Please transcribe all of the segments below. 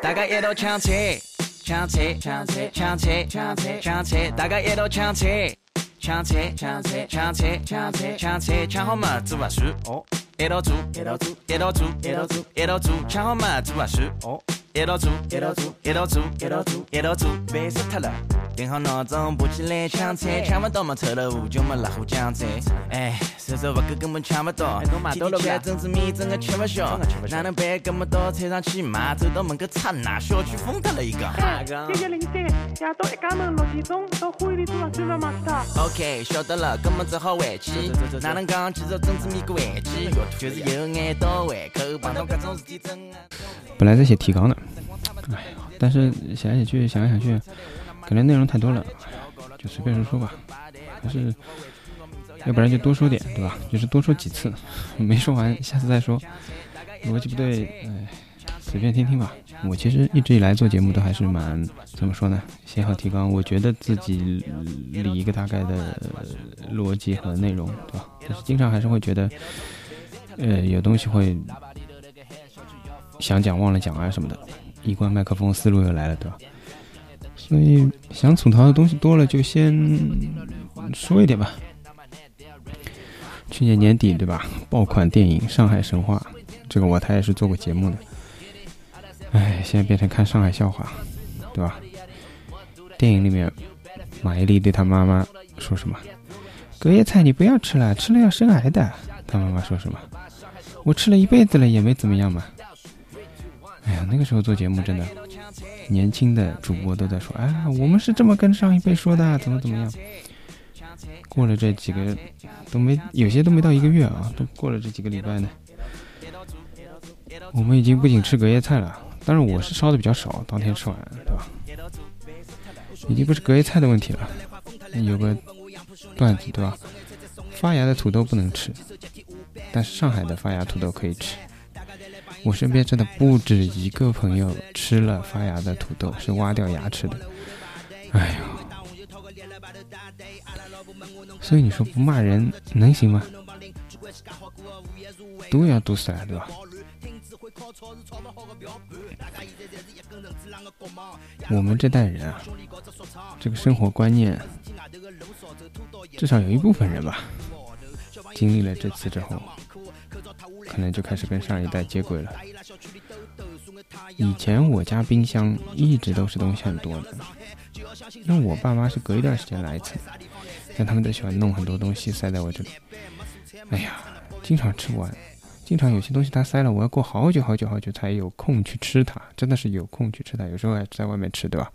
大家也都抢车，抢车，抢车，抢车，抢车，抢车，大家也都抢车，抢车，抢车，抢车，抢车，抢车，抢好嘛，做核酸哦，一道做，一道做，一道做，一道做，一道做，抢好嘛，做核酸哦，一道做，一道做，一道做，一道做，一道做，别死他了。定好闹钟，爬起来抢菜，抢不到嘛臭豆腐就没拉虎酱菜。哎，手手不够根本抢不到，天天吃整只米整个吃不消，哪能办？搿么到菜场去买，走到门口刹那，小区封掉了一个。姐姐零三，夜到一家门六点钟，到花园里做水了嘛是的。OK，晓得了，搿么只好回去。哪能讲记着整只米个回去？就是有眼到胃口，碰到各种事体整啊。本来在写提纲的，哎呀，但是写来写去，想来想去，可能内容太多了，就随便说说吧。还是，要不然就多说点，对吧？就是多说几次，没说完，下次再说。逻辑不对，哎，随便听听吧。我其实一直以来做节目都还是蛮怎么说呢？写好提纲，我觉得自己理一个大概的逻辑和内容，对吧？但是经常还是会觉得，呃，有东西会想讲忘了讲啊什么的。一关麦克风，思路又来了，对吧？所以想吐槽的东西多了，就先说一点吧。去年年底，对吧？爆款电影《上海神话》，这个我台也是做过节目的。哎，现在变成看上海笑话，对吧？电影里面，马伊琍对她妈妈说什么？隔夜菜你不要吃了，吃了要生癌的。她妈妈说什么？我吃了一辈子了也没怎么样嘛。哎呀，那个时候做节目真的，年轻的主播都在说，哎，我们是这么跟上一辈说的，怎么怎么样。过了这几个都没，有些都没到一个月啊，都过了这几个礼拜呢。我们已经不仅吃隔夜菜了，当然我是烧的比较少，当天吃完，对吧？已经不是隔夜菜的问题了，有个段子对吧？发芽的土豆不能吃，但是上海的发芽土豆可以吃。我身边真的不止一个朋友吃了发芽的土豆，是挖掉牙齿的。哎呀，所以你说不骂人能行吗？都要堵死了，对吧？我们这代人啊，这个生活观念，至少有一部分人吧，经历了这次之后，可能就开始跟上一代接轨了。以前我家冰箱一直都是东西很多的，因为我爸妈是隔一段时间来一次，但他们都喜欢弄很多东西塞在我这里。哎呀，经常吃不完，经常有些东西他塞了，我要过好久好久好久才有空去吃它，真的是有空去吃它。有时候还在外面吃，对吧？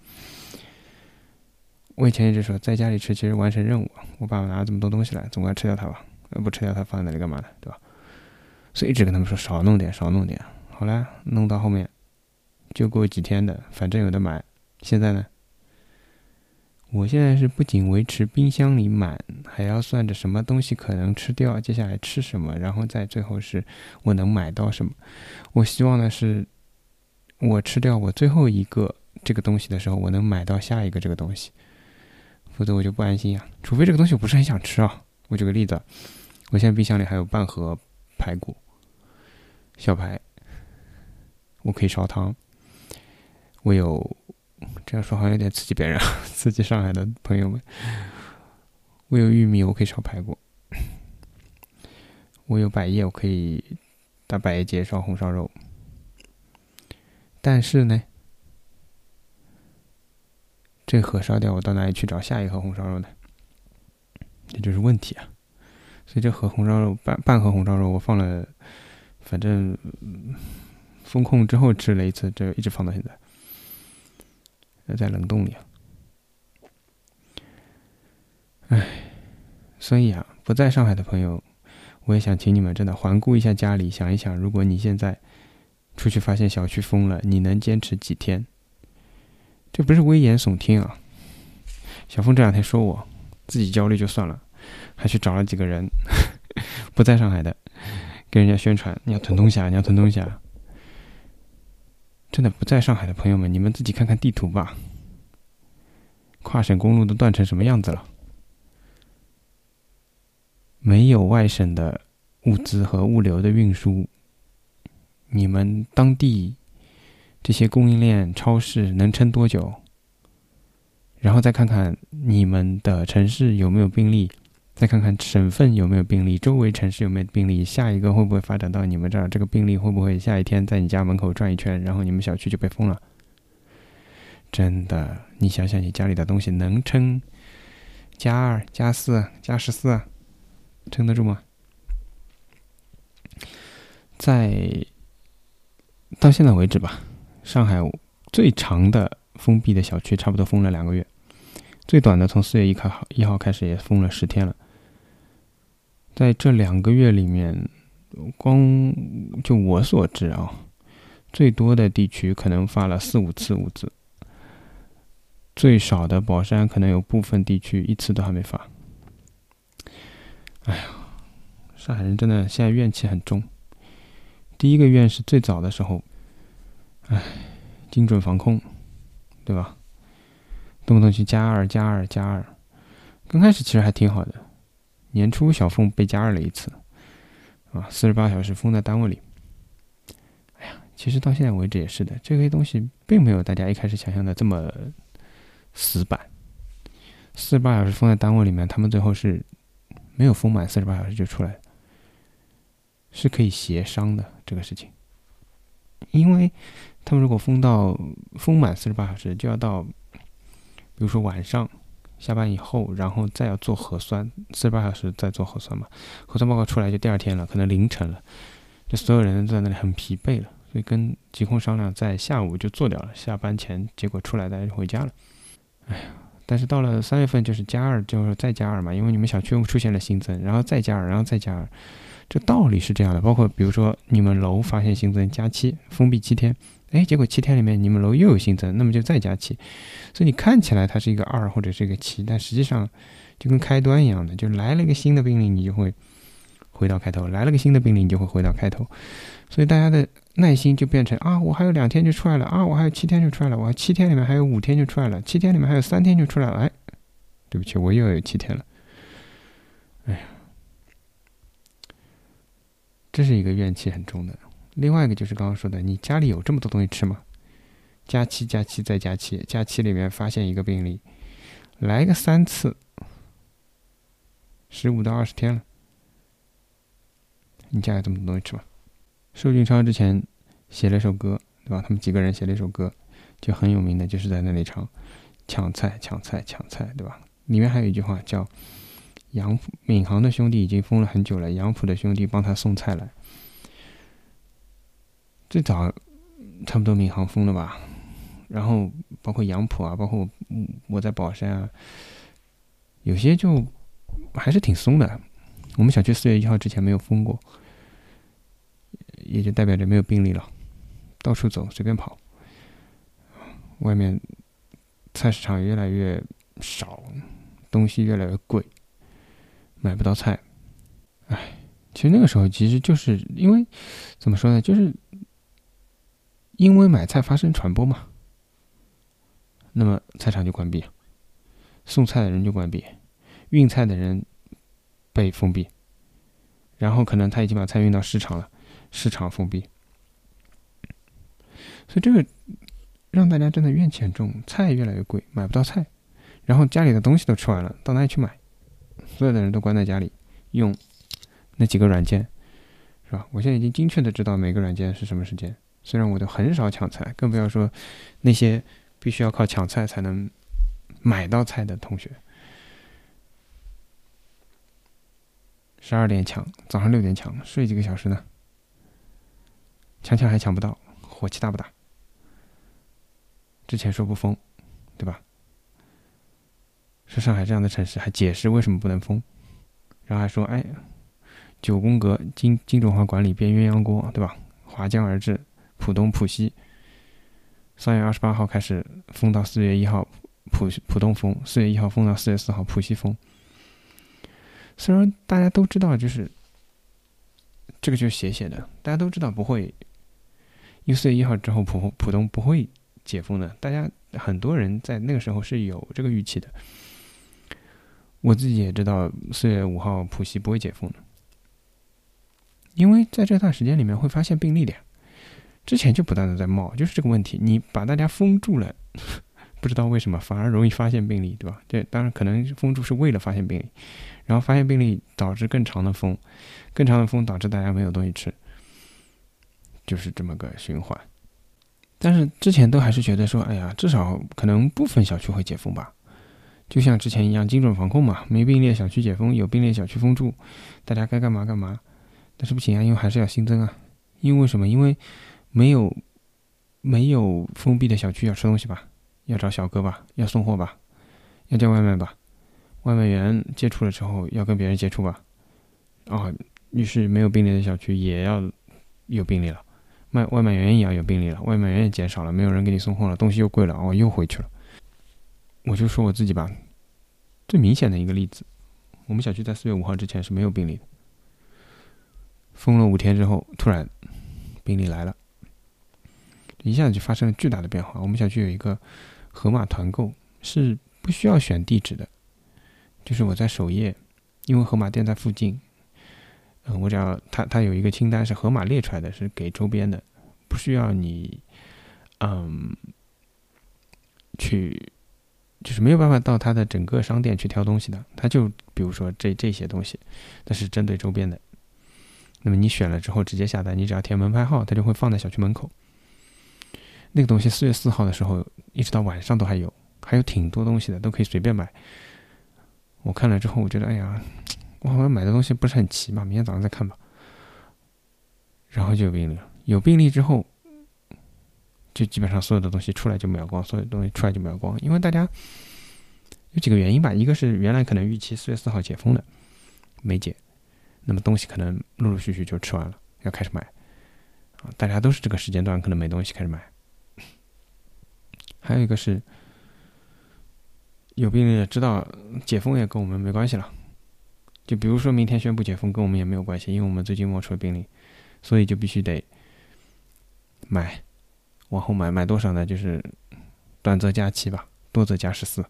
我以前一直说在家里吃其实完成任务，我爸爸拿了这么多东西来，总该吃掉它吧？不吃掉它放在那里干嘛呢？对吧？所以一直跟他们说少弄点，少弄点。好了，弄到后面就过几天的，反正有的买。现在呢，我现在是不仅维持冰箱里满，还要算着什么东西可能吃掉，接下来吃什么，然后再最后是我能买到什么。我希望的是，我吃掉我最后一个这个东西的时候，我能买到下一个这个东西，否则我就不安心呀。除非这个东西我不是很想吃啊。我举个例子，我现在冰箱里还有半盒排骨，小排。我可以烧汤，我有这样说好像有点刺激别人，刺激上海的朋友们。我有玉米，我可以烧排骨；我有百叶，我可以打百叶结烧红烧肉。但是呢，这盒烧掉，我到哪里去找下一盒红烧肉呢？这就是问题啊！所以这盒红烧肉半半盒红烧肉，我放了，反正。封控之后吃了一次，这一直放到现在，在冷冻里。唉，所以啊，不在上海的朋友，我也想请你们真的环顾一下家里，想一想，如果你现在出去发现小区封了，你能坚持几天？这不是危言耸听啊！小峰这两天说我自己焦虑就算了，还去找了几个人 不在上海的，跟人家宣传你要囤东西啊，你要囤东西啊。真的不在上海的朋友们，你们自己看看地图吧。跨省公路都断成什么样子了？没有外省的物资和物流的运输，你们当地这些供应链超市能撑多久，然后再看看你们的城市有没有病例，再看看省份有没有病例，周围城市有没有病例，下一个会不会发展到你们这儿？这个病例会不会下一天在你家门口转一圈，然后你们小区就被封了？真的，你想想，你家里的东西能撑加二、加四、加十四，撑得住吗？在到现在为止吧，上海最长的封闭的小区差不多封了两个月，最短的从四月一号一号开始也封了十天了。在这两个月里面，光就我所知啊，最多的地区可能发了四五次物资。最少的宝山可能有部分地区一次都还没发。哎呀，上海人真的现在怨气很重。第一个怨是最早的时候，哎，精准防控，对吧？动不动去加二、加二、加二。刚开始其实还挺好的，年初小凤被加热了一次，啊，四十八小时封在单位里。哎呀，其实到现在为止也是的，这些东西并没有大家一开始想象的这么。死板，四十八小时封在单位里面，他们最后是没有封满四十八小时就出来，是可以协商的这个事情。因为他们如果封到封满四十八小时，就要到比如说晚上下班以后，然后再要做核酸，四十八小时再做核酸嘛，核酸报告出来就第二天了，可能凌晨了，这所有人都在那里很疲惫了，所以跟疾控商量，在下午就做掉了，下班前结果出来大家就回家了。哎呀，但是到了三月份就是加二，就是再加二嘛，因为你们小区又出现了新增，然后再加二，然后再加二，这道理是这样的。包括比如说你们楼发现新增加七，封闭七天，哎，结果七天里面你们楼又有新增，那么就再加七，所以你看起来它是一个二或者是一个七，但实际上就跟开端一样的，就来了一个新的病例，你就会回到开头；来了个新的病例，你就会回到开头，所以大家的。耐心就变成啊，我还有两天就出来了啊，我还有七天就出来了，我七天里面还有五天就出来了，七天里面还有三天就出来了，哎，对不起，我又有七天了，哎呀，这是一个怨气很重的。另外一个就是刚刚说的，你家里有这么多东西吃吗？加七加七再加七，加七里面发现一个病例，来个三次，十五到二十天了，你家有这么多东西吃吗？寿俊超之前写了一首歌，对吧？他们几个人写了一首歌，就很有名的，就是在那里唱“抢菜，抢菜，抢菜”，对吧？里面还有一句话叫“杨浦闵行的兄弟已经疯了很久了，杨浦的兄弟帮他送菜来”。最早差不多闵行封了吧，然后包括杨浦啊，包括我在宝山啊，有些就还是挺松的。我们小区四月一号之前没有封过。也就代表着没有病例了，到处走随便跑，外面菜市场越来越少，东西越来越贵，买不到菜。哎，其实那个时候其实就是因为怎么说呢，就是因为买菜发生传播嘛，那么菜场就关闭，送菜的人就关闭，运菜的人被封闭，然后可能他已经把菜运到市场了。市场封闭，所以这个让大家真的怨气很重，菜越来越贵，买不到菜，然后家里的东西都吃完了，到哪里去买？所有的人都关在家里，用那几个软件，是吧？我现在已经精确的知道每个软件是什么时间，虽然我都很少抢菜，更不要说那些必须要靠抢菜才能买到菜的同学。十二点抢，早上六点抢，睡几个小时呢？抢抢还抢不到，火气大不大？之前说不封，对吧？说上海这样的城市还解释为什么不能封，然后还说哎，九宫格精精准化管理变鸳鸯锅，对吧？划江而治，浦东浦西，三月二十八号开始封到四月一号，浦浦东封，四月一号封到四月四号，浦西封。虽然大家都知道，就是这个就是写写的，大家都知道不会。因为四月一号之后，浦浦东不会解封的。大家很多人在那个时候是有这个预期的。我自己也知道，四月五号浦西不会解封的，因为在这段时间里面会发现病例的呀。之前就不断的在冒，就是这个问题，你把大家封住了，不知道为什么反而容易发现病例，对吧？这当然可能封住是为了发现病例，然后发现病例导致更长的封，更长的封导致大家没有东西吃，就是这么个循环。但是之前都还是觉得说，哎呀，至少可能部分小区会解封吧，就像之前一样精准防控嘛，没病例小区解封，有病例小区封住，大家该干嘛干嘛。但是不行啊，因为还是要新增啊，因为什么？因为没有没有封闭的小区要吃东西吧，要找小哥吧，要送货吧，要叫外卖吧，外卖员接触了之后要跟别人接触吧，啊，于是没有病例的小区也要有病例了。卖外卖员也要有病例了，外卖员也减少了，没有人给你送货了，东西又贵了，我又回去了。我就说我自己吧，最明显的一个例子，我们小区在四月五号之前是没有病例的，封了五天之后，突然病例来了，一下子就发生了巨大的变化。我们小区有一个盒马团购，是不需要选地址的，就是我在首页，因为盒马店在附近。嗯，我只要他他有一个清单是盒马列出来的，是给周边的，不需要你，嗯，去，就是没有办法到他的整个商店去挑东西的。他就比如说这这些东西，那是针对周边的。那么你选了之后直接下单，你只要填门牌号，他就会放在小区门口。那个东西四月四号的时候一直到晚上都还有，还有挺多东西的，都可以随便买。我看了之后，我觉得 哎呀。我好像买的东西不是很齐嘛，明天早上再看吧。然后就有病例了，有病例之后，就基本上所有的东西出来就秒光，所有东西出来就秒光。因为大家有几个原因吧，一个是原来可能预期四月四号解封的，没解，那么东西可能陆陆续续就吃完了，要开始买啊，大家都是这个时间段可能没东西开始买。还有一个是有病例知道解封也跟我们没关系了。就比如说明天宣布解封，跟我们也没有关系，因为我们最近冒出了病例，所以就必须得买，往后买，买多少呢？就是短则加七吧，多则加十四，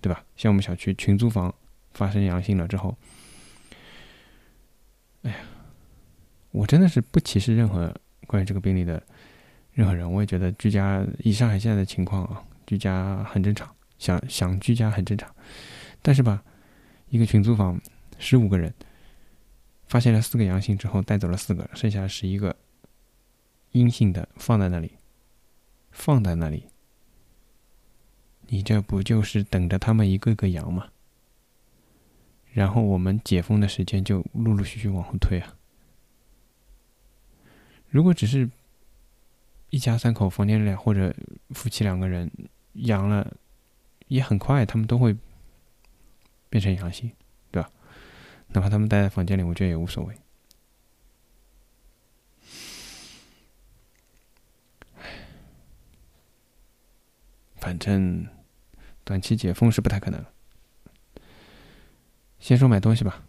对吧？像我们小区群租房发生阳性了之后，哎呀，我真的是不歧视任何关于这个病例的任何人，我也觉得居家以上海现在的情况啊，居家很正常，想想居家很正常，但是吧，一个群租房。十五个人发现了四个阳性之后，带走了四个，剩下十一个阴性的放在那里，放在那里，你这不就是等着他们一个个阳吗？然后我们解封的时间就陆陆续续往后推啊。如果只是一家三口房间里或者夫妻两个人阳了，也很快他们都会变成阳性。对吧哪怕他们待在房间里，我觉得也无所谓。反正短期解封是不太可能。先说买东西吧。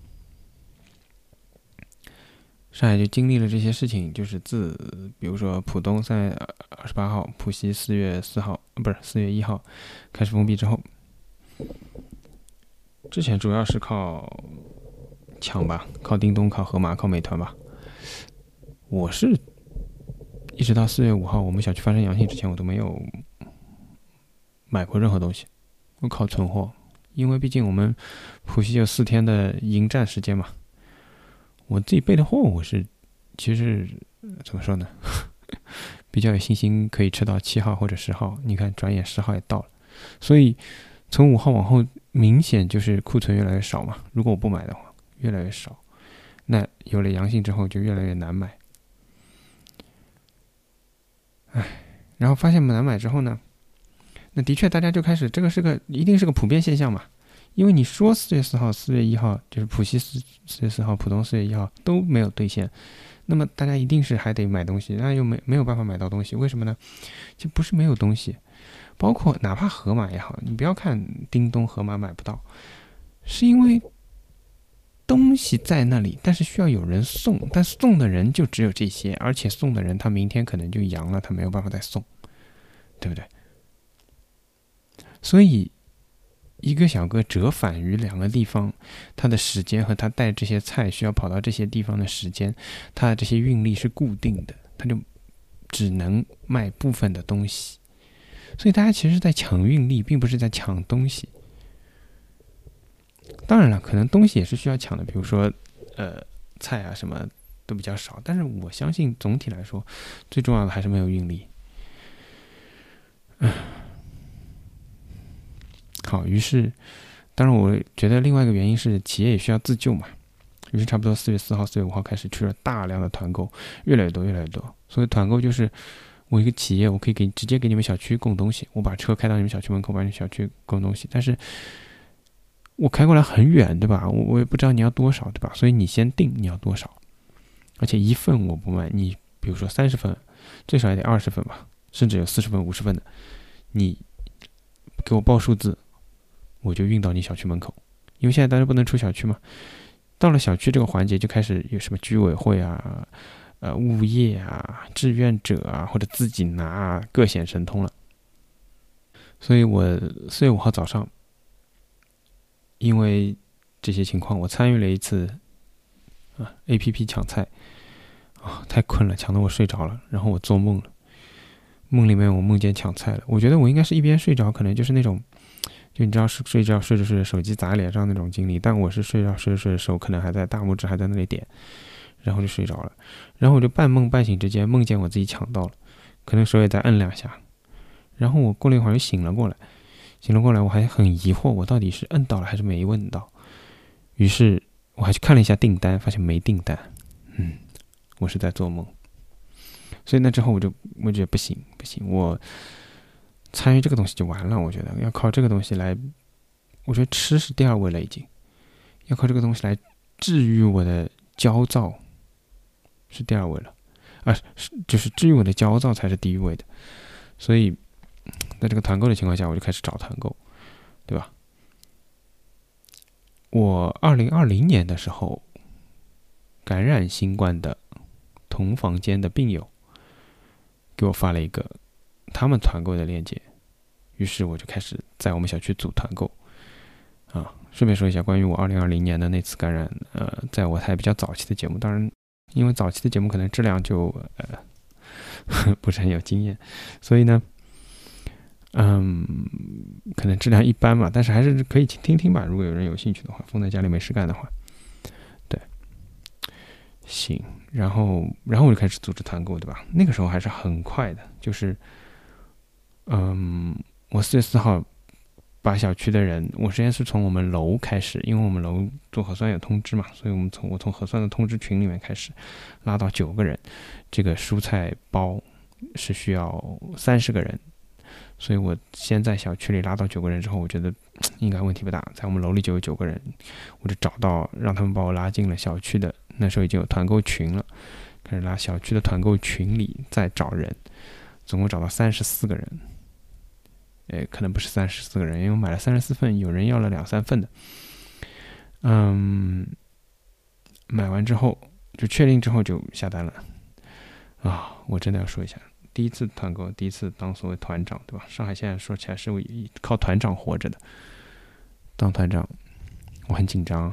上海就经历了这些事情，就是自比如说浦东三月二十八号，浦西四月四号，不是四月一号开始封闭之后，之前主要是靠。抢吧，靠叮咚，靠盒马，靠美团吧。我是一直到四月五号我们小区发生阳性之前，我都没有买过任何东西。我靠存货，因为毕竟我们浦西有四天的迎战时间嘛。我自己备的货，我是其实怎么说呢？比较有信心可以吃到七号或者十号。你看，转眼十号也到了，所以从五号往后，明显就是库存越来越少嘛。如果我不买的话。越来越少，那有了阳性之后就越来越难买。唉，然后发现难买之后呢，那的确大家就开始，这个是个一定是个普遍现象嘛。因为你说四月四号、四月一号就是浦西四四月四号、浦东四月一号都没有兑现，那么大家一定是还得买东西，那又没没有办法买到东西，为什么呢？就不是没有东西，包括哪怕盒马也好，你不要看叮咚、盒马买不到，是因为。东西在那里，但是需要有人送，但送的人就只有这些，而且送的人他明天可能就阳了，他没有办法再送，对不对？所以，一个小哥折返于两个地方，他的时间和他带这些菜需要跑到这些地方的时间，他的这些运力是固定的，他就只能卖部分的东西，所以大家其实是，在抢运力，并不是在抢东西。当然了，可能东西也是需要抢的，比如说，呃，菜啊什么都比较少。但是我相信，总体来说，最重要的还是没有运力。嗯，好，于是，当然，我觉得另外一个原因是，企业也需要自救嘛。于是，差不多四月四号、四月五号开始去了大量的团购，越来越多，越来越多。所以，团购就是我一个企业，我可以给直接给你们小区供东西，我把车开到你们小区门口，把你们小区供东西。但是，我开过来很远，对吧？我我也不知道你要多少，对吧？所以你先定你要多少，而且一份我不卖，你比如说三十份，最少也得二十份吧，甚至有四十份、五十份的，你给我报数字，我就运到你小区门口。因为现在大家不能出小区嘛，到了小区这个环节就开始有什么居委会啊、呃物业啊、志愿者啊或者自己拿啊，各显神通了。所以我四月五号早上。因为这些情况，我参与了一次啊，A P P 抢菜啊，太困了，抢得我睡着了。然后我做梦了，梦里面我梦见抢菜了。我觉得我应该是一边睡着，可能就是那种，就你知道，是睡觉睡着睡着手机砸脸上那种经历。但我是睡着睡着睡着手可能还在大拇指还在那里点，然后就睡着了。然后我就半梦半醒之间梦见我自己抢到了，可能手也在摁两下。然后我过了一会儿又醒了过来。醒了过来，我还很疑惑，我到底是摁到了还是没摁到？于是我还去看了一下订单，发现没订单。嗯，我是在做梦。所以那之后我就我觉得不行不行，我参与这个东西就完了。我觉得要靠这个东西来，我觉得吃是第二位了，已经要靠这个东西来治愈我的焦躁，是第二位了啊，是就是治愈我的焦躁才是第一位的。所以。在这个团购的情况下，我就开始找团购，对吧？我二零二零年的时候感染新冠的同房间的病友给我发了一个他们团购的链接，于是我就开始在我们小区组团购。啊，顺便说一下，关于我二零二零年的那次感染，呃，在我还比较早期的节目，当然因为早期的节目可能质量就呃 不是很有经验，所以呢。嗯，可能质量一般嘛，但是还是可以听听吧。如果有人有兴趣的话，放在家里没事干的话，对，行。然后，然后我就开始组织团购，对吧？那个时候还是很快的，就是，嗯，我四月四号把小区的人，我之前是从我们楼开始，因为我们楼做核酸有通知嘛，所以我们从我从核酸的通知群里面开始拉到九个人，这个蔬菜包是需要三十个人。所以我先在小区里拉到九个人之后，我觉得 应该问题不大，在我们楼里就有九个人，我就找到让他们把我拉进了小区的。那时候已经有团购群了，开始拉小区的团购群里再找人，总共找到三十四个人。哎，可能不是三十四个人，因为我买了三十四份，有人要了两三份的。嗯，买完之后就确定之后就下单了。啊，我真的要说一下。第一次团购，第一次当所谓团长，对吧？上海现在说起来是靠团长活着的。当团长，我很紧张，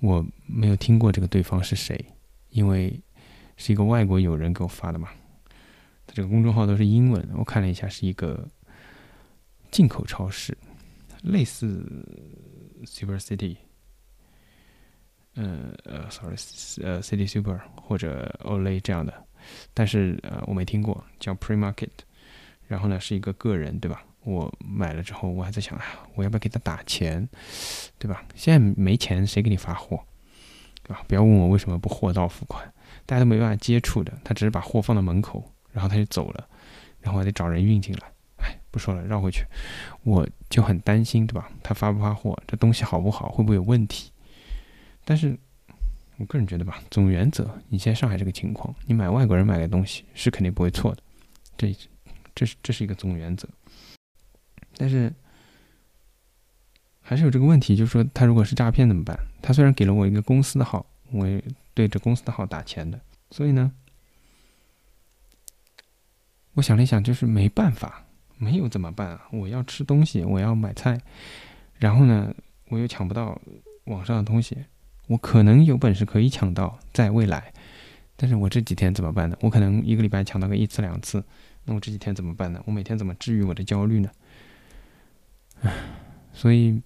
我没有听过这个对方是谁，因为是一个外国友人给我发的嘛。他这个公众号都是英文，我看了一下，是一个进口超市，类似 Super City，呃呃，sorry，呃，City Super 或者 Olay 这样的。但是呃，我没听过叫 Premarket，然后呢是一个个人，对吧？我买了之后，我还在想，我要不要给他打钱，对吧？现在没钱，谁给你发货，对吧？不要问我为什么不货到付款，大家都没办法接触的，他只是把货放到门口，然后他就走了，然后还得找人运进来。哎，不说了，绕回去，我就很担心，对吧？他发不发货，这东西好不好，会不会有问题？但是。我个人觉得吧，总原则，你现在上海这个情况，你买外国人买的东西是肯定不会错的，这这是这是一个总原则。但是还是有这个问题，就是说他如果是诈骗怎么办？他虽然给了我一个公司的号，我也对着公司的号打钱的，所以呢，我想了一想，就是没办法，没有怎么办啊？我要吃东西，我要买菜，然后呢，我又抢不到网上的东西。我可能有本事可以抢到，在未来，但是我这几天怎么办呢？我可能一个礼拜抢到个一次两次，那我这几天怎么办呢？我每天怎么治愈我的焦虑呢？唉，所以，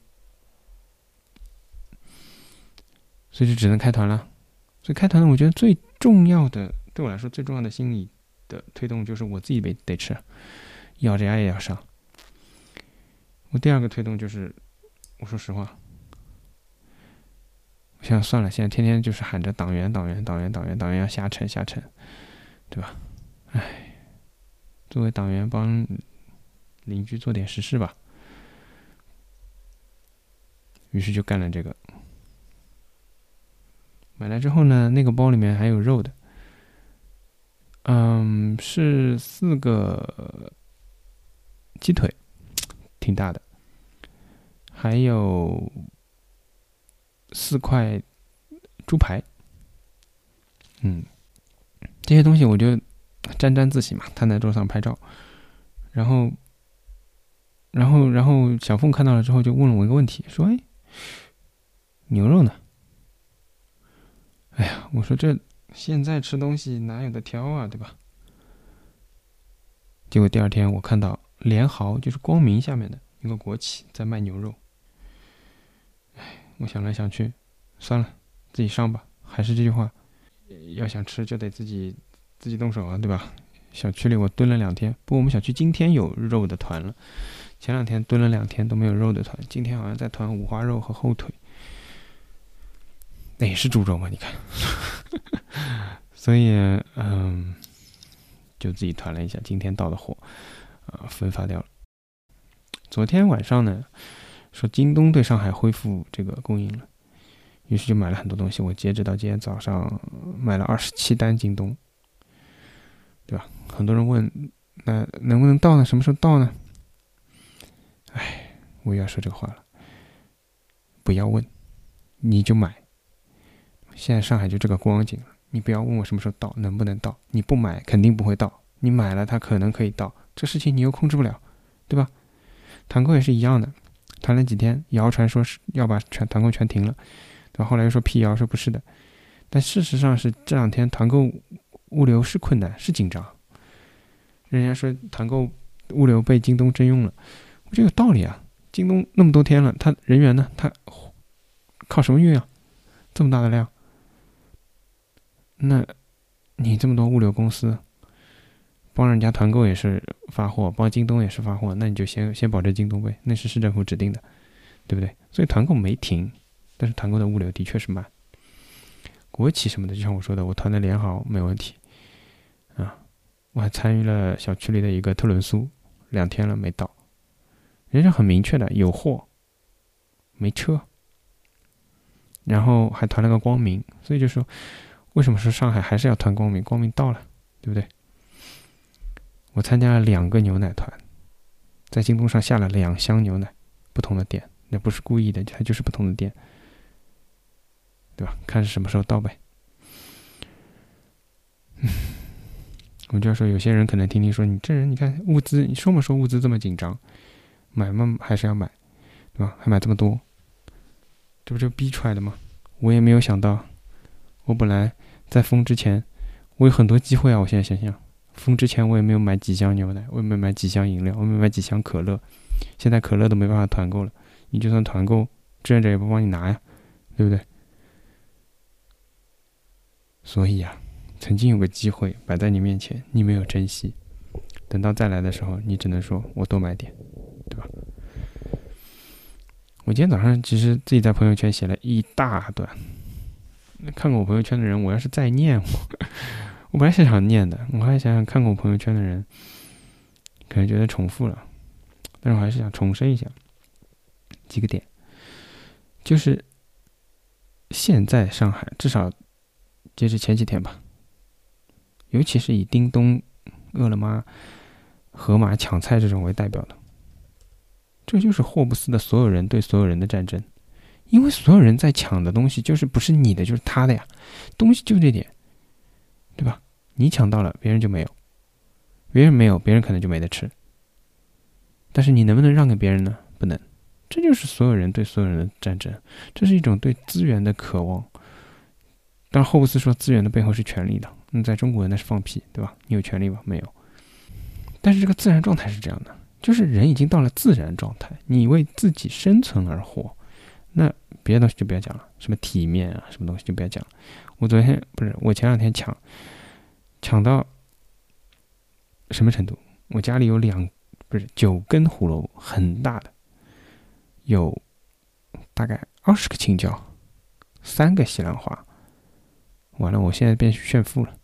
所以就只能开团了。所以开团呢，我觉得最重要的，对我来说最重要的心理的推动就是我自己得得吃，咬着牙也要上。我第二个推动就是，我说实话。我想算了，现在天天就是喊着党员、党员、党员、党员、党员要下沉、下沉，对吧？唉，作为党员，帮邻居做点实事吧。于是就干了这个。买来之后呢，那个包里面还有肉的，嗯，是四个鸡腿，挺大的，还有。四块猪排，嗯，这些东西我就沾沾自喜嘛，摊在桌上拍照，然后，然后，然后小凤看到了之后就问了我一个问题，说：“哎，牛肉呢？”哎呀，我说这现在吃东西哪有的挑啊，对吧？结果第二天我看到联豪，就是光明下面的一个国企在卖牛肉。哎我想来想去，算了，自己上吧。还是这句话，要想吃就得自己自己动手啊，对吧？小区里我蹲了两天，不过我们小区今天有肉的团了。前两天蹲了两天都没有肉的团，今天好像在团五花肉和后腿，那也是猪肉嘛？你看，所以嗯，就自己团了一下今天到的货，啊，分发掉了。昨天晚上呢？说京东对上海恢复这个供应了，于是就买了很多东西。我截止到今天早上买了二十七单京东，对吧？很多人问，那能不能到呢？什么时候到呢？哎，我又要说这个话了，不要问，你就买。现在上海就这个光景了，你不要问我什么时候到，能不能到？你不买肯定不会到，你买了它可能可以到，这事情你又控制不了，对吧？团购也是一样的。谈了几天，谣传说是要把全团购全停了，对吧？后来又说辟谣，说不是的。但事实上是这两天团购物流是困难，是紧张。人家说团购物流被京东征用了，我觉得有道理啊。京东那么多天了，他人员呢？他靠什么运啊？这么大的量，那你这么多物流公司？帮人家团购也是发货，帮京东也是发货，那你就先先保证京东呗，那是市政府指定的，对不对？所以团购没停，但是团购的物流的确是慢。国企什么的，就像我说的，我团的联豪没问题，啊，我还参与了小区里的一个特仑苏，两天了没到，人家很明确的有货，没车，然后还团了个光明，所以就说，为什么说上海还是要团光明？光明到了，对不对？我参加了两个牛奶团，在京东上下了两箱牛奶，不同的店，那不是故意的，它就是不同的店，对吧？看是什么时候到呗。嗯 我就要说，有些人可能听听说，你这人，你看物资，你说嘛说物资这么紧张，买嘛还是要买，对吧？还买这么多，这不就逼出来的吗？我也没有想到，我本来在封之前，我有很多机会啊！我现在想想。封之前我也没有买几箱牛奶，我也没买几箱饮料，我也没买几箱可乐。现在可乐都没办法团购了，你就算团购，志愿者也不帮你拿呀，对不对？所以啊，曾经有个机会摆在你面前，你没有珍惜，等到再来的时候，你只能说我多买点，对吧？我今天早上其实自己在朋友圈写了一大段，看过我朋友圈的人，我要是再念我。我本来是想念的，我还想想看过我朋友圈的人，可能觉得重复了，但是我还是想重申一下几个点，就是现在上海至少截止前几天吧，尤其是以叮咚、饿了么、盒马抢菜这种为代表的，这就是霍布斯的所有人对所有人的战争，因为所有人在抢的东西就是不是你的就是他的呀，东西就这点。对吧？你抢到了，别人就没有；别人没有，别人可能就没得吃。但是你能不能让给别人呢？不能。这就是所有人对所有人的战争，这是一种对资源的渴望。当，霍布斯说资源的背后是权力的那在中国那是放屁，对吧？你有权利吗？没有。但是这个自然状态是这样的，就是人已经到了自然状态，你为自己生存而活，那别的东西就不要讲了，什么体面啊，什么东西就不要讲了。我昨天不是我前两天抢，抢到什么程度？我家里有两不是九根胡萝卜，很大的，有大概二十个青椒，三个西兰花。完了，我现在变炫富了。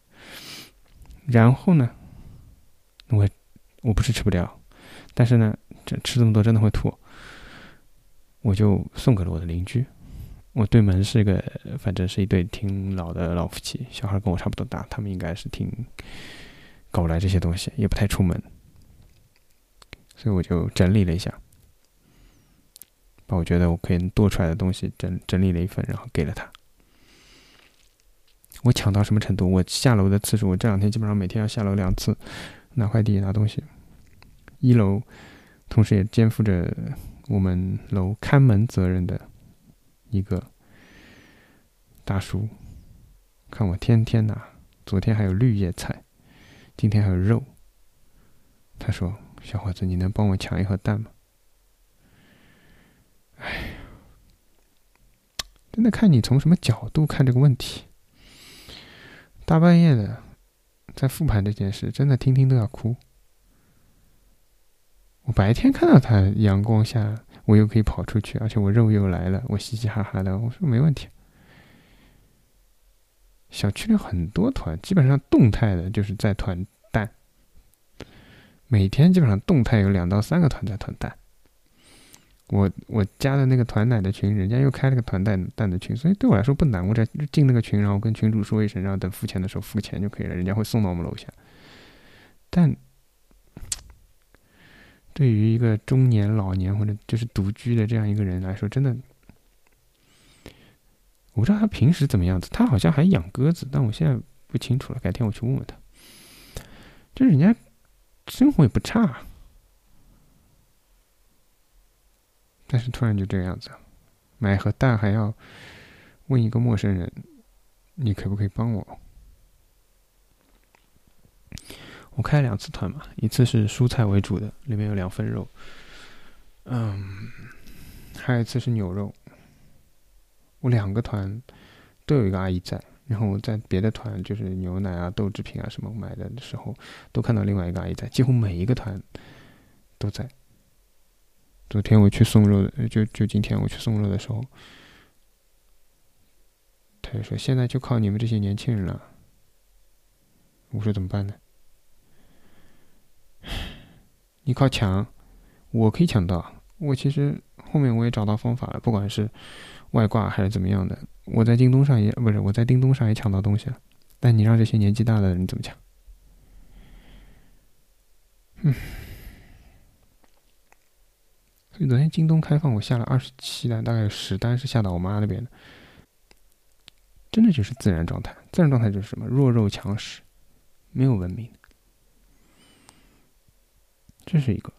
然后呢，我我不是吃不掉，但是呢，这吃这么多真的会吐，我就送给了我的邻居。我对门是个，反正是一对挺老的老夫妻，小孩跟我差不多大，他们应该是挺搞不来这些东西，也不太出门，所以我就整理了一下，把我觉得我可以多出来的东西整整理了一份，然后给了他。我抢到什么程度？我下楼的次数，我这两天基本上每天要下楼两次，拿快递、拿东西。一楼，同时也肩负着我们楼看门责任的一个大叔，看我天天拿，昨天还有绿叶菜，今天还有肉。他说：“小伙子，你能帮我抢一盒蛋吗？”哎，真的看你从什么角度看这个问题。大半夜的，在复盘这件事，真的听听都要哭。我白天看到他阳光下，我又可以跑出去，而且我肉又来了，我嘻嘻哈哈的，我说没问题。小区里很多团，基本上动态的就是在团蛋，每天基本上动态有两到三个团在团蛋。我我加的那个团奶的群，人家又开了个团蛋蛋的群，所以对我来说不难。我只要进那个群，然后跟群主说一声，然后等付钱的时候付钱就可以了，人家会送到我们楼下。但对于一个中年、老年或者就是独居的这样一个人来说，真的，我不知道他平时怎么样子。他好像还养鸽子，但我现在不清楚了，改天我去问问他。就是人家生活也不差。但是突然就这样子，买盒蛋还要问一个陌生人，你可不可以帮我？我开了两次团嘛，一次是蔬菜为主的，里面有两份肉，嗯，还有一次是牛肉。我两个团都有一个阿姨在，然后我在别的团就是牛奶啊、豆制品啊什么买的时候，都看到另外一个阿姨在，几乎每一个团都在。昨天我去送肉的，就就今天我去送肉的时候，他就说：“现在就靠你们这些年轻人了。”我说：“怎么办呢？”你靠抢，我可以抢到。我其实后面我也找到方法了，不管是外挂还是怎么样的，我在京东上也不是我在叮咚上也抢到东西了。但你让这些年纪大的人怎么抢？嗯。所以昨天京东开放，我下了二十七单，大概有十单是下到我妈那边的。真的就是自然状态，自然状态就是什么弱肉强食，没有文明。这是一个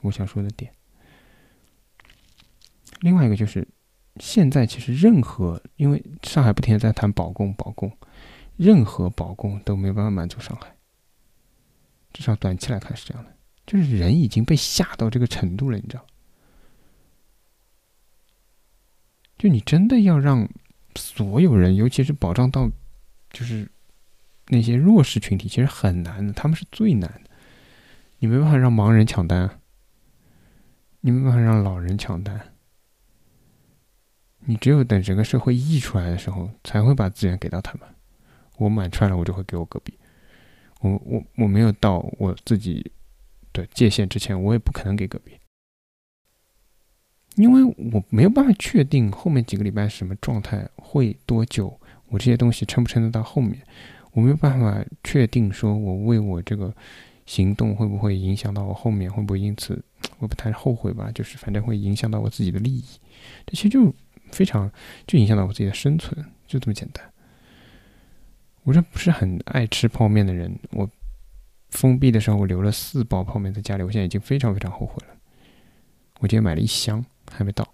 我想说的点。另外一个就是，现在其实任何，因为上海不停的在谈保供保供，任何保供都没有办法满足上海，至少短期来看是这样的。就是人已经被吓到这个程度了，你知道？就你真的要让所有人，尤其是保障到就是那些弱势群体，其实很难的，他们是最难的。你没办法让盲人抢单，你没办法让老人抢单，你只有等整个社会溢出来的时候，才会把资源给到他们。我满出来了，我就会给我隔壁。我我我没有到我自己。的界限之前，我也不可能给隔壁，因为我没有办法确定后面几个礼拜什么状态，会多久，我这些东西撑不撑得到后面，我没有办法确定说我为我这个行动会不会影响到我后面，会不会因此 我不太后悔吧，就是反正会影响到我自己的利益，这其实就非常就影响到我自己的生存，就这么简单。我这不是很爱吃泡面的人，我。封闭的时候，我留了四包泡面在家里，我现在已经非常非常后悔了。我今天买了一箱，还没到。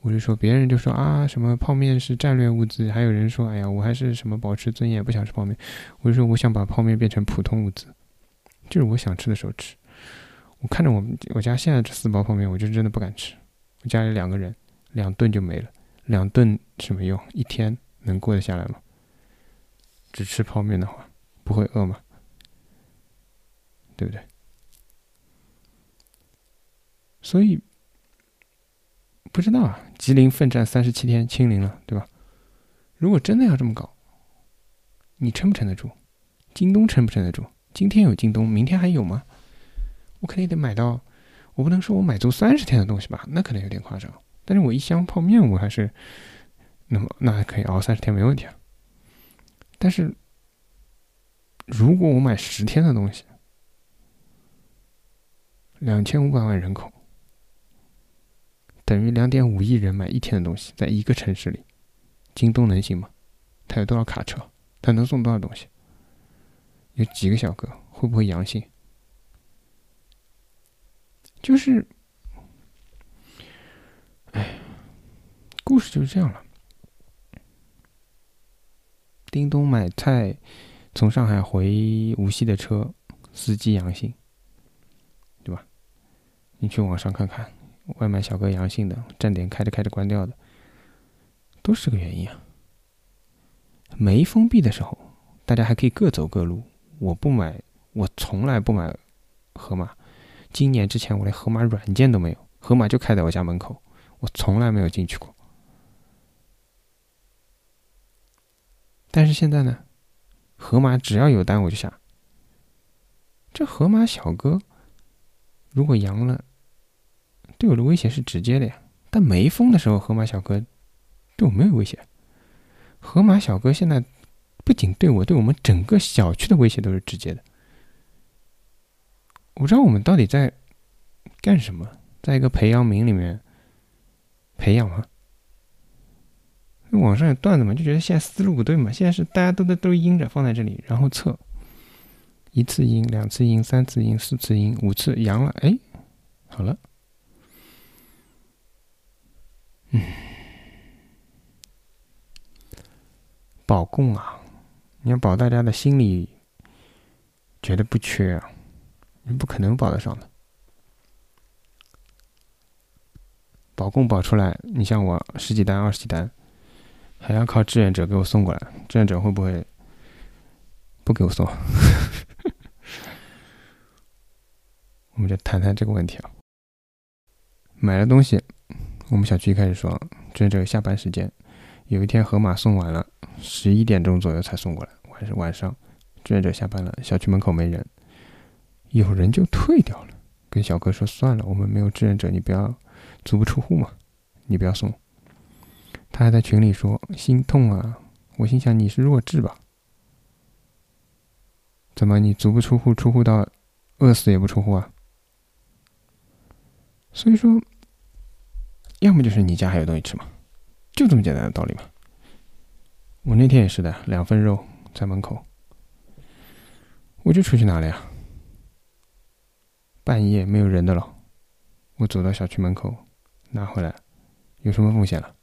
我就说别人就说啊什么泡面是战略物资，还有人说哎呀我还是什么保持尊严不想吃泡面，我就说我想把泡面变成普通物资，就是我想吃的时候吃。我看着我们我家现在这四包泡面，我就真的不敢吃。我家里两个人，两顿就没了，两顿什么用？一天能过得下来吗？只吃泡面的话，不会饿吗？对不对？所以不知道啊，吉林奋战三十七天清零了，对吧？如果真的要这么搞，你撑不撑得住？京东撑不撑得住？今天有京东，明天还有吗？我肯定得买到，我不能说我买足三十天的东西吧，那可能有点夸张。但是我一箱泡面，我还是，那么那还可以熬三十天没问题啊。但是，如果我买十天的东西，两千五百万人口，等于两点五亿人买一天的东西，在一个城市里，京东能行吗？它有多少卡车？它能送多少东西？有几个小哥？会不会阳性？就是，哎，故事就是这样了。叮咚买菜，从上海回无锡的车，司机阳性，对吧？你去网上看看，外卖小哥阳性的，站点开着开着关掉的，都是这个原因啊。没封闭的时候，大家还可以各走各路。我不买，我从来不买盒马。今年之前，我连盒马软件都没有，盒马就开在我家门口，我从来没有进去过。但是现在呢，盒马只要有单我就下。这盒马小哥如果阳了，对我的威胁是直接的呀。但没封的时候，盒马小哥对我没有威胁。盒马小哥现在不仅对我，对我们整个小区的威胁都是直接的。我知道我们到底在干什么，在一个培养皿里面培养吗？网上有段子嘛，就觉得现在思路不对嘛。现在是大家都在都阴着放在这里，然后测一次阴、两次阴、三次阴、四次阴、五次阳了，哎，好了，嗯，保供啊，你要保大家的心理，绝对不缺啊。你不可能保得上的，保供保出来，你像我十几单、二十几单，还要靠志愿者给我送过来，志愿者会不会不给我送？我们就谈谈这个问题啊。买了东西，我们小区一开始说志愿者下班时间，有一天盒马送晚了，十一点钟左右才送过来，晚是晚上，志愿者下班了，小区门口没人。有人就退掉了，跟小哥说算了，我们没有志愿者，你不要足不出户嘛，你不要送。他还在群里说心痛啊，我心想你是弱智吧？怎么你足不出户，出户到饿死也不出户啊？所以说，要么就是你家还有东西吃嘛，就这么简单的道理嘛。我那天也是的，两份肉在门口，我就出去拿了呀。半夜没有人的了，我走到小区门口拿回来，有什么风险了？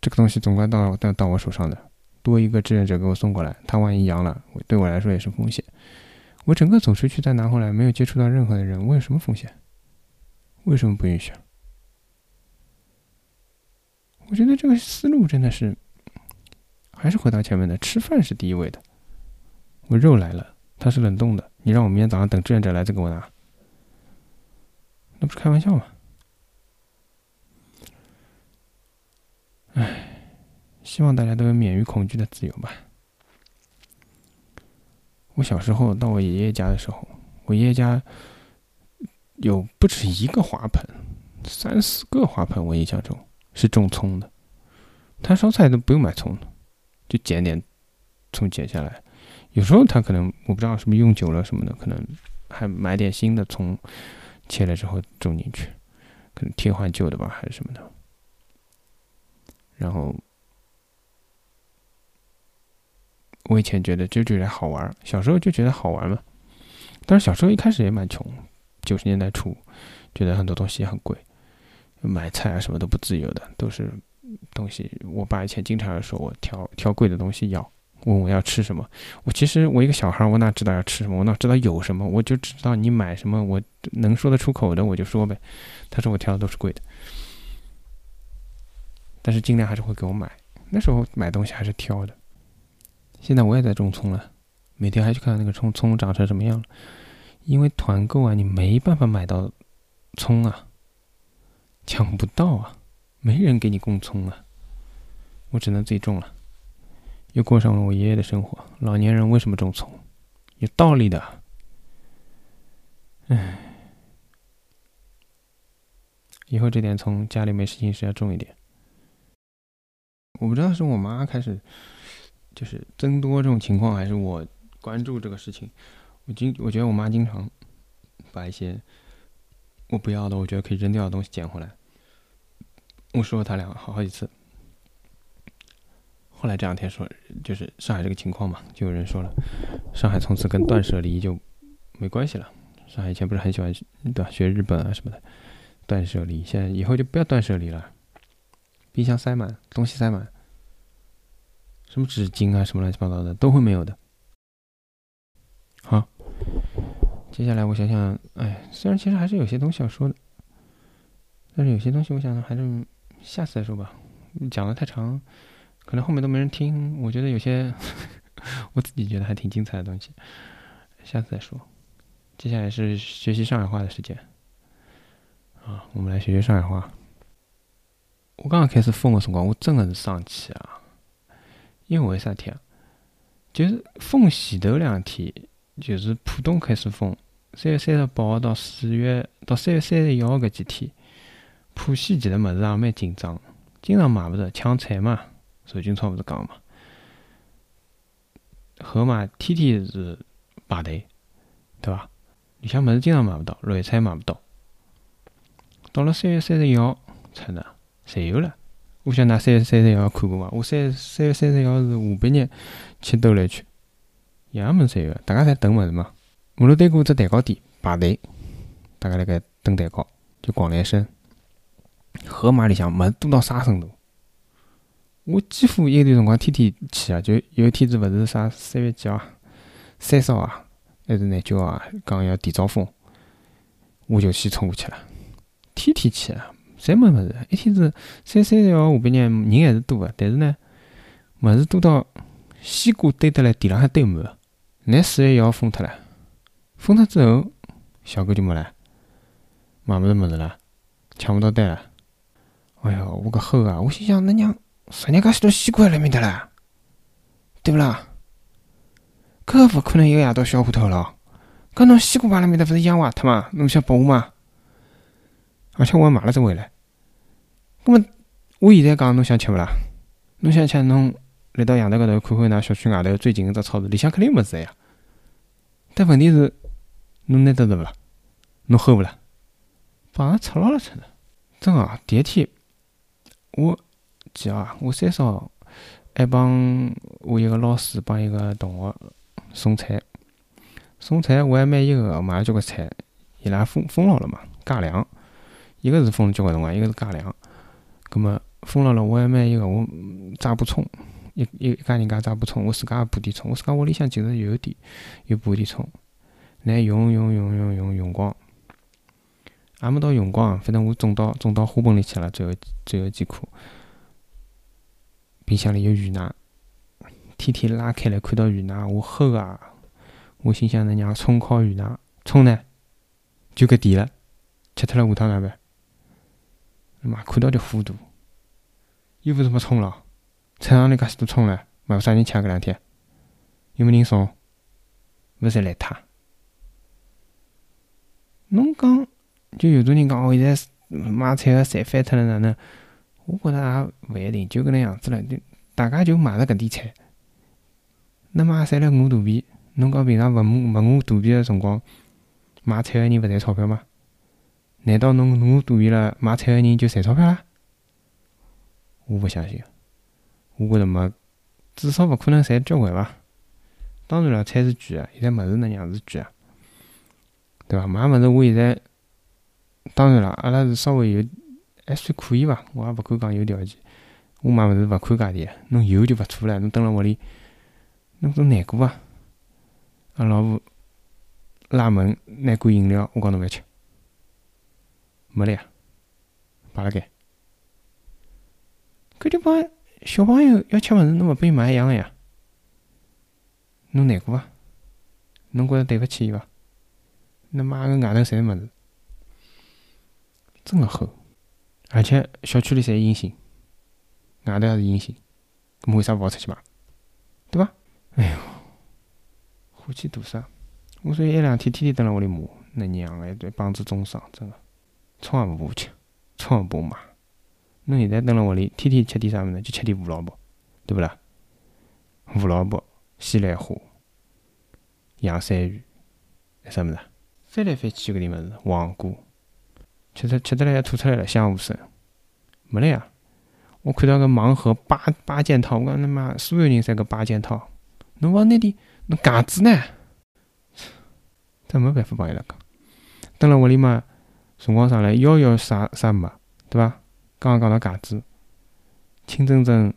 这个东西总该到到到我手上的，多一个志愿者给我送过来，他万一阳了，对我来说也是风险。我整个走出去再拿回来，没有接触到任何的人，我有什么风险？为什么不允许？我觉得这个思路真的是，还是回到前面的，吃饭是第一位的。我肉来了，它是冷冻的。你让我明天早上等志愿者来再给我拿，那不是开玩笑吗？唉，希望大家都有免于恐惧的自由吧。我小时候到我爷爷家的时候，我爷爷家有不止一个花盆，三四个花盆，我印象中是种葱的。他烧菜都不用买葱的，就捡点葱剪下来。有时候他可能我不知道是不是用久了什么的，可能还买点新的葱，切了之后种进去，可能替换旧的吧，还是什么的。然后我以前觉得就觉得好玩，小时候就觉得好玩嘛。但是小时候一开始也蛮穷，九十年代初觉得很多东西也很贵，买菜啊什么都不自由的，都是东西。我爸以前经常说我挑挑贵的东西要，问我要吃什么。我其实我一个小孩，我哪知道要吃什么？我哪知道有什么？我就只知道你买什么，我能说得出口的我就说呗。他说我挑的都是贵的，但是尽量还是会给我买。那时候买东西还是挑的。现在我也在种葱了，每天还去看那个葱葱长成什么样了。因为团购啊，你没办法买到葱啊，抢不到啊，没人给你供葱啊，我只能自己种了，又过上了我爷爷的生活。老年人为什么种葱？有道理的。唉，以后这点葱家里没事情时要种一点。我不知道是我妈开始就是增多这种情况，还是我关注这个事情。我经我觉得我妈经常把一些我不要的，我觉得可以扔掉的东西捡回来。我说他俩好好几次。后来这两天说，就是上海这个情况嘛，就有人说了，上海从此跟断舍离就没关系了。上海以前不是很喜欢对吧？学日本啊什么的，断舍离，现在以后就不要断舍离了。冰箱塞满，东西塞满，什么纸巾啊，什么乱七八糟的都会没有的。好。接下来我想想，哎，虽然其实还是有些东西要说的，但是有些东西我想还是下次再说吧。讲的太长，可能后面都没人听。我觉得有些 我自己觉得还挺精彩的东西，下次再说。接下来是学习上海话的时间，啊，我们来学学上海话。我刚刚开始封的辰光，我真的是生气啊！因为为啥体啊？就是封前头两天，就是浦东开始封。三月三十八号到四月到三月三十一号搿几天，浦西其实物事也蛮紧张，经常买勿着，抢菜嘛。周军超勿是讲嘛，盒马天天是排队，对伐？里向物事经常买勿到，肉菜买勿到。到了三月三十一号，出呢，侪有了。我想㑚三月三十一号看过伐？我三三月三十一号是下半日去兜了一圈，样物事侪有，大家侪等物事嘛。马路对过只蛋糕店排队，大家辣盖等蛋糕，就逛了一身。盒马里向物事多到啥程度？我几乎一段辰光天天去啊，就有一天子勿是啥三月几号、三十号啊，还是廿九号啊，讲要提早封，我就先冲过去了。天天去啊，侪没物事。一天子三三十号下半日人还是多个，但是呢，物事多到西瓜堆得来地浪向堆满个，那四月一号封脱了。封脱之后，小狗就没了，买勿着物事了，抢勿到单了。哎哟，我个吼啊！我心想，那娘啥人介许多西瓜辣面搭啦？对勿啦？搿勿可能一个夜到小糊涂了。搿侬西瓜摆辣面搭，勿是一样坏脱吗？侬想拨我吗？而且我还买了只回来。咾么，我现在讲侬想吃勿啦？侬想吃，侬来到阳台高头看看，㑚小区外头最近个只超市，里向肯定没事呀。但问题是。侬拿得着伐啦？侬喝勿啦？把俺赤牢了出的，真啊！第一天，我记啊，我三十号还帮我一个老师帮一个同学送菜，送菜我还蛮一个买了交关菜，伊拉封封牢了嘛，加粮。一个是封了交关辰光，一个是加粮。葛末封牢了，我还蛮一个，我炸补充，一一家人家炸补充，我自家也补点充，我自家屋里向其实有点，有补点充。来用用用用用用光，还没到用光，反正我种到种到花盆里去了。最后最后几颗，冰箱里有鱼奶，天天拉开来看到鱼奶，我齁啊！我心想：那娘葱烤鱼奶，葱呢？就搿点了，吃脱了下趟哪办？妈看到就糊涂，又勿是没葱了，菜场里介许多葱唻，没啥人吃搿两天，有没人送？勿是来他。侬讲，就有种人讲，哦，现在买菜个侪翻脱了哪能？我觉着也勿一定，就搿能样子了。就大家就买着搿点菜，那么侪来饿肚皮。侬讲平常勿饿勿饿肚皮个辰光，买菜个人勿赚钞票吗？难道侬饿肚皮了，买菜个人就赚钞票啦？我勿相信，我觉着没，至少勿可能赚交关伐？当然了，菜是贵个，现在物事能样是贵啊？对伐？买物事，我现在当然了，阿拉是稍微有还算可以伐？我也勿敢讲有条件。我买物事勿看价钿，侬有就勿错了。侬蹲辣屋里，侬总难过伐？阿拉老婆拉门拿罐饮料，我讲侬勿要吃，没了呀，摆辣盖。搿就帮小朋友要吃物事，侬勿拨伊买一样个呀？侬难过伐？侬觉着对勿起伊伐？那妈个外头侪是物事，真个齁，而且小区里侪阴性，外头也是阴性，咾么为啥勿好出去买？对伐？哎哟，火气大啥？我所以一两天天天蹲辣屋里骂，那娘个一帮子中伤，真个，葱也勿怕吃，葱也勿怕买。侬现在蹲辣屋里，天天吃点啥物事？就吃点胡萝卜，对勿啦？胡萝卜、西兰花、洋山芋，啥物事？翻来翻去就搿点物事，黄瓜，吃得吃得来要吐出来了，香芋笋，没了呀！我看到个盲盒八八件套，我讲他妈所有人侪搿八件套，侬往拿点侬架子呢？真没办法帮伊拉讲。蹲辣屋里嘛，辰光长了，要要啥啥没，对伐？刚刚讲到架子，清蒸蒸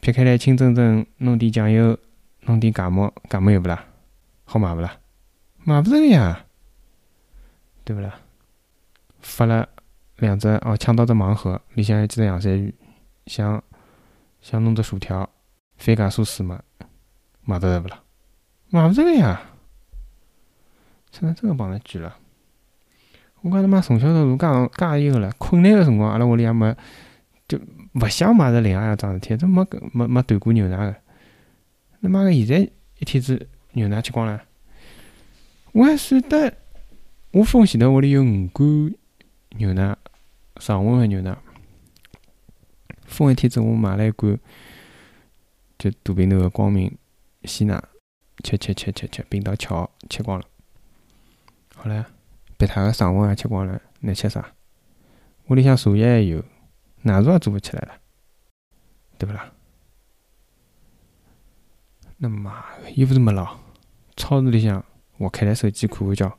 撇开来，清蒸蒸弄点酱油，弄点芥末，芥末有勿啦？好买勿啦？买勿着个呀，对勿啦？发了两只哦，抢到只盲盒，里向有几只洋山芋，想想弄只薯条，番茄寿司嘛，买得着勿啦？买勿着个呀，现在真个碰着贵了。我讲他妈从小到大介介一个了，困难个辰光，阿拉屋里也没就勿想买着另外一桩事体，都没没没断过牛奶个。他妈个现在一天子牛奶吃光了。我还算得，我封前头屋里有五罐牛奶，常温个牛奶。封一天子，我买了一罐，就肚皮头个光明鲜奶，吃吃吃吃吃，冰到翘，吃光了。好了，别他个常温也吃光了，能吃啥？屋里向茶叶还有，奶茶也做勿起来了，对勿啦？那妈个，又勿是没咯，超市里向。我开台手机看看叫，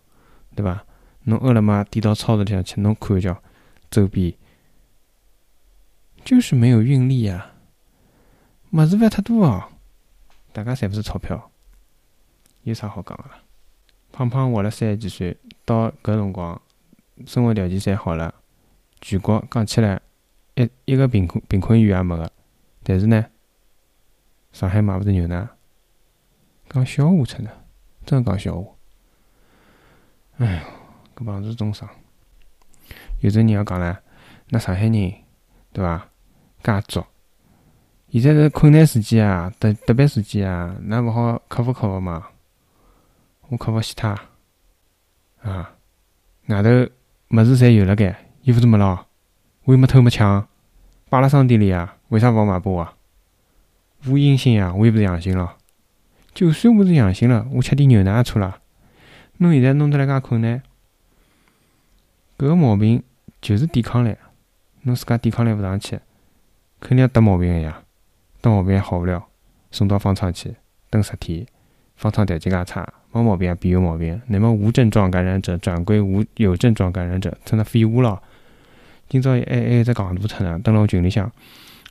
对伐？侬饿了么点到超市里向去，侬看看叫，周边就是没有运力啊！物事勿要太多哦，大家侪勿是钞票，有啥好讲个啦？胖胖活了三十几岁，到搿辰光，生活条件侪好了，全国讲起来一一个贫困贫困县也没个，但是呢，上海买勿着牛奶，讲笑话出呢。真讲笑话，哎哟，搿帮子中伤。有种人要讲唻，那上海人对伐？介作，现在是困难时期啊，特特别时期啊，㑚勿好克服克服嘛？我克服死他啊！外头物事侪有辣盖，又勿是没咯？我又没偷没抢，摆辣商店里啊，为啥勿好买拨我啊？我阴性呀，我又勿是阳性咯。就算我是阳性了，我吃点牛奶也错啦。侬现在弄得来介困难，搿个毛病就是抵抗力。侬自家抵抗力勿上去，肯定要得毛病个呀。得毛病还好勿了，送到方舱去，等十天，方舱条件介差，没毛病也必有毛病。乃末无症状感染者转归无有症状感染者，成了废话咯。今朝还还有只戆大脱呢，蹲辣我群里向。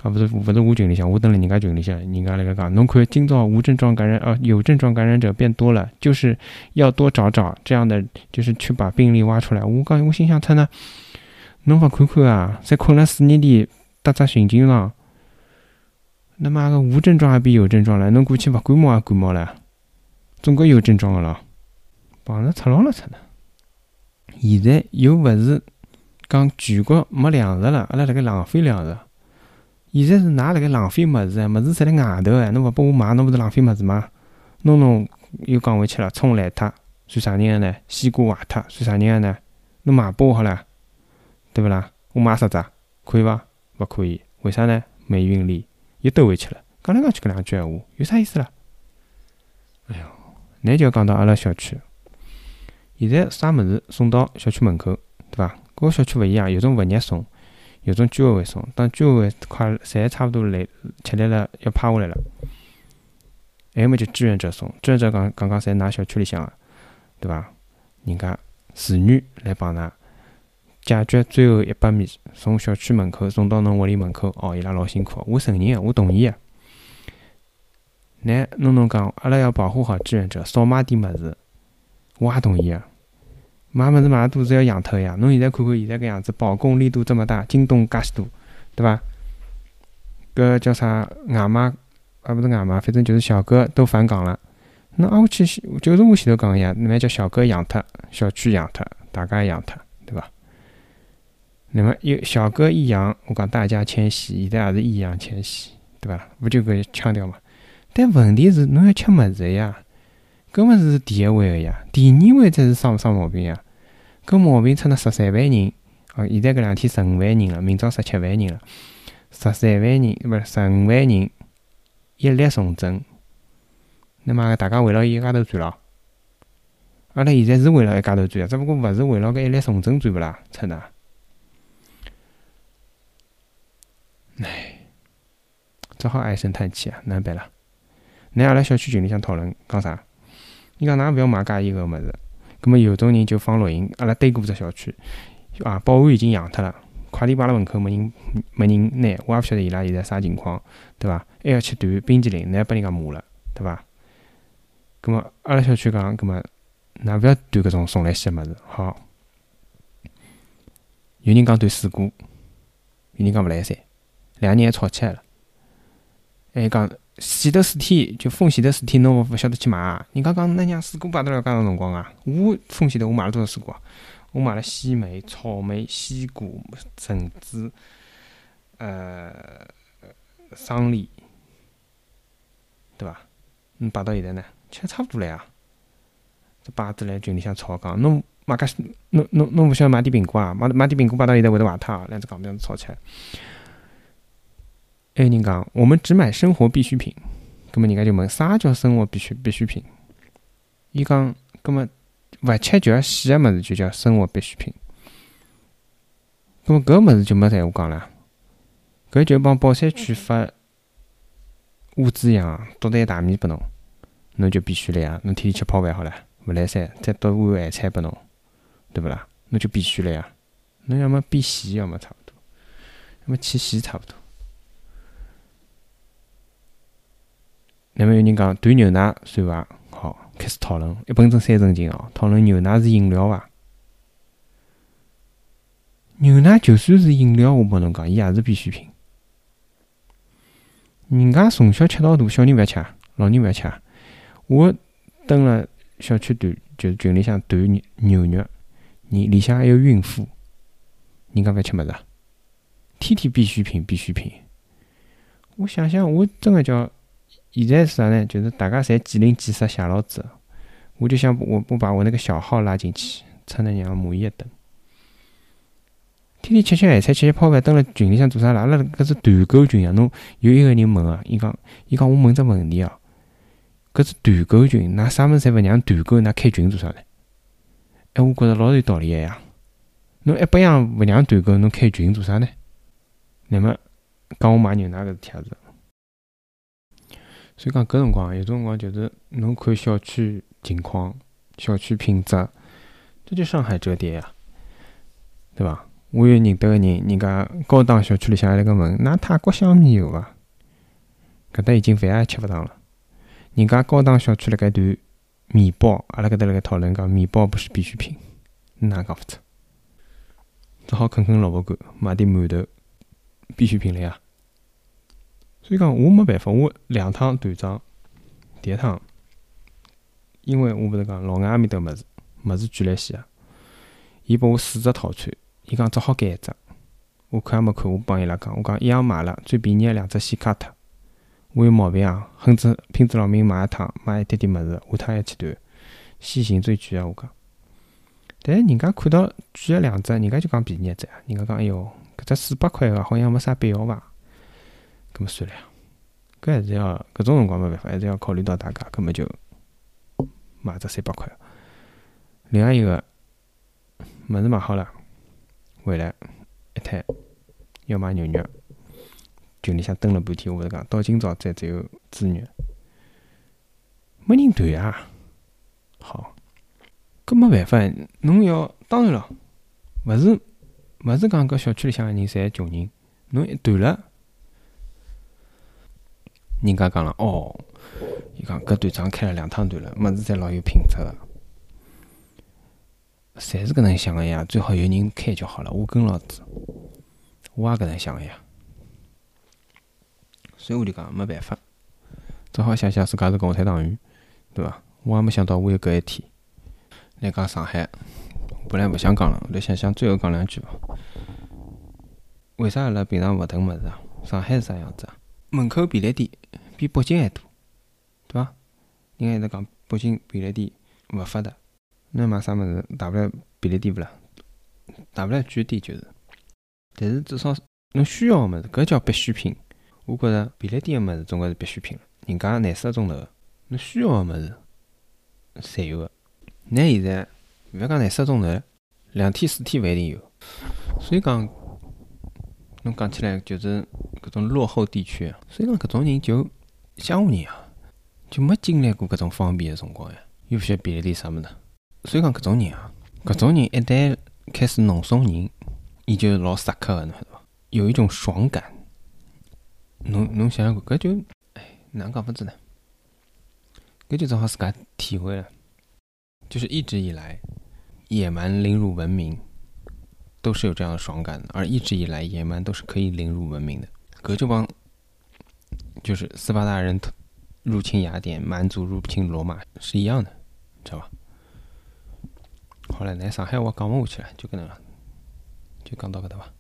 啊，勿是勿是我群里向，我蹲辣人家群里向，人家辣盖讲，侬看今朝无症状感染，呃，有症状感染者变多了，就是要多找找这样的，就是去把病例挖出来。我讲，我心想，他呢，侬勿看看啊，在困了四年里搭只寻经上，那妈个无症状还比有症状了，侬过去勿感冒也感冒了，总归有症状个咯，碰着赤佬了出呢。现在又勿是讲全国没粮食了，阿拉辣盖浪费粮食。现在是㑚辣盖浪费物事啊！物事侪辣外头哎，侬勿拨我买，侬勿是浪费物事吗？弄弄又讲回去了，葱烂脱算啥人个呢？西瓜坏脱算啥人个呢？侬买拨我好了，对勿啦？我买十只，可以伐？勿可以，为啥呢？没运力，又兜回去了。讲来讲去搿两句闲话，有啥意思啦？哎哟，那就要讲到阿拉小区，现在啥物事送到小区门口，对伐？各个小区勿一样，有种物业送。有种居委会送，当居委会快侪差勿多来吃力了，要趴下来了。还有么就志愿者送，志愿者讲刚刚侪㑚小区里向个，对伐？人家自愿来帮㑚解决最后一百米，从小区门口送到侬屋里门口。哦，伊拉老辛苦，我承认个，我同意个。乃侬侬讲，阿拉要保护好志愿者，少买点物事，我也同意个。买物事买多是要养脱呀。侬现在看看现在搿样子，保供力度这么大，京东介许多，对伐？搿叫啥外卖？啊，勿是外卖，反正就是小哥都返岗了。那挨下去就是我前头讲个呀，那么叫小哥养脱，小区养脱，大家养脱，对伐？那么有小哥一养，我讲大家迁徙，现在也是易烊千玺，对伐？勿就搿腔调嘛？但问题是，侬要吃物事呀，搿物事是第一位个呀，第二位才是生勿生毛病呀。搿毛病出那十三万人，哦，现在搿两天十五万人了，明朝十七万人了，十三万人勿是十五万人，一列从政。那么大家围绕伊一家头转了，阿拉现在是围绕一家头转啊，只不过勿是围绕搿一列从政转勿啦，出哪？唉，只好唉声叹气啊，哪能办啦？乃阿拉小区群里向讨论讲啥？伊讲㑚勿要买介伊个物事，葛末有种人就放录音，阿拉对过只小区啊，保安已经养脱了，快递摆辣门口没人没人拿，我也勿晓得伊拉现在啥情况，对伐？还要去团冰淇淋，乃拨人家骂了，对伐？葛末阿拉小区讲，葛末㑚勿要端搿种送来西个物事，好。有人讲端水果，有人讲勿来三，两个人还吵起来了。还讲前头四天就封前头四天，侬勿勿晓得去买。人家讲，那让水果摆得了介长辰光啊？我封前头我买了多少水果啊？我买了西梅、草莓、西瓜、橙子，呃，桑梨，对伐？嗯，摆到现在呢？其实差勿多了呀，这爸子来群里向吵讲，侬买介许，侬侬侬勿晓得买点苹果啊？买买点苹果摆到现在会得坏脱啊？两只讲这样子吵起来。还有人讲，我们只买生活必需品，葛末人家就问啥叫生活必需必需品？伊讲，葛末勿吃就要死个物事就叫生活必需品。葛末搿物事就没闲话讲了，搿就帮宝山区发物资一样，多袋大米拨侬。侬就必须了呀！侬天天吃泡饭好了，勿来三，再多碗咸菜拨侬，对勿啦？侬就必须了呀！侬要么变洗，要么差勿多，要么去洗差勿多。那么有人讲断牛奶算伐？好，开始讨论，一本正三正经哦，讨论牛奶是饮料伐？牛奶就算是饮料，我帮侬讲，伊也是必需品。人家从小吃到大，小人勿要吃，老人勿要吃。我蹲了小区团，就是群里向团牛牛肉，你里向还有孕妇，人家勿要吃物事，天天必需品必需品。我想想，我真个叫现在是啥呢？就是大家侪几零几十写牢子，我就想我我把我那个小号拉进去，趁着让蚂蚁一顿，天天吃吃咸菜，吃吃泡饭，蹲辣群里向做啥啦？阿拉搿是团购群啊！侬有一个人问啊，伊讲伊讲我问只问题啊。搿是团购群，㑚啥物事侪勿让团购，㑚开群做啥呢？哎，我觉着老有道理个呀。侬一百样勿让团购，侬开群做啥呢？那么讲我买牛奶搿事体也是。所以讲搿辰光，有种辰光就是侬看小区情况、小区品质，这就上海折叠呀，对伐？我有认得个人，人家高档小区里向还辣盖问，㑚泰国香米有伐？搿搭已经饭也吃勿上了。人家高档小区辣盖团面包，阿拉搿搭辣盖讨论讲面包不是必需品，哪讲勿出？只好啃啃萝卜干，买点馒头，必需品了呀。所以讲我没办法，我两趟团长，第一趟，因为我勿是讲老外埃面搭物事，物事贵来西啊，伊拨我四只套餐，伊讲只好拣一只，我看也没看，我帮伊拉讲，我讲一样买了，最便宜个两只先卡脱。我有毛病啊！哼子拼子老命买一趟，买一点点物事，下趟还去团，先行最贵个！我讲，但是人家看到贵了两只，人家就讲便宜一只啊！人家讲，哎哟，搿只四百块个好像没啥必要伐？搿么算了，搿还是要搿种辰光没办法，还是要考虑到大家，搿么就买只三百块。另外一个物事买好了，回来一摊要买牛肉。群里向蹲了半天，我勿是讲到今朝才只有猪肉，没人团啊。好，搿没办法，侬要当然了，勿是勿是讲搿小区里向个人侪穷人，侬一断了，人家讲了哦，伊讲搿断厂开了两趟团了，物事侪老有品质个。侪是搿能想个呀，最好有人开就好了。我跟牢子，我也搿能想个呀。所以我就讲没办法，只好想想自家是共产党员，对伐？我也没想到我有搿一天。来讲上海，本来勿想讲了，我来想想最后讲两句伐。为啥阿拉平常勿囤物事啊？上海是啥样子啊？门口便利店比北京还多，对伐？人家一直讲北京便利店勿发达。侬买啥物事，大不了便利店勿啦，大不了贵点就是。但是至少侬需要个物事，搿叫必需品。我觉着便利店个物事总归是必需品了。人家廿四个钟头，侬需要个物事侪有个。那现在勿要讲廿四个钟头，两天四天勿一定有。所以讲，侬讲起来就是搿种落后地区，所以讲搿种人就乡下人啊，就没经历过搿种方便个辰光呀，又勿晓得便利店啥物事。所以讲，搿种人啊，搿种人一旦开始弄怂人，伊就老杀克个，侬晓得伐？有一种爽感。侬侬想想看，搿就，哎，哪能讲法子呢？搿就正好自家体会了，就是一直以来，野蛮凌辱文明，都是有这样的爽感的，而一直以来，野蛮都是可以凌辱文明的。格就帮，就是斯巴达人入侵雅典，蛮族入侵罗马是一样的，知道吧？好了，来上海我讲不下去了，就搿能，就讲到搿搭吧。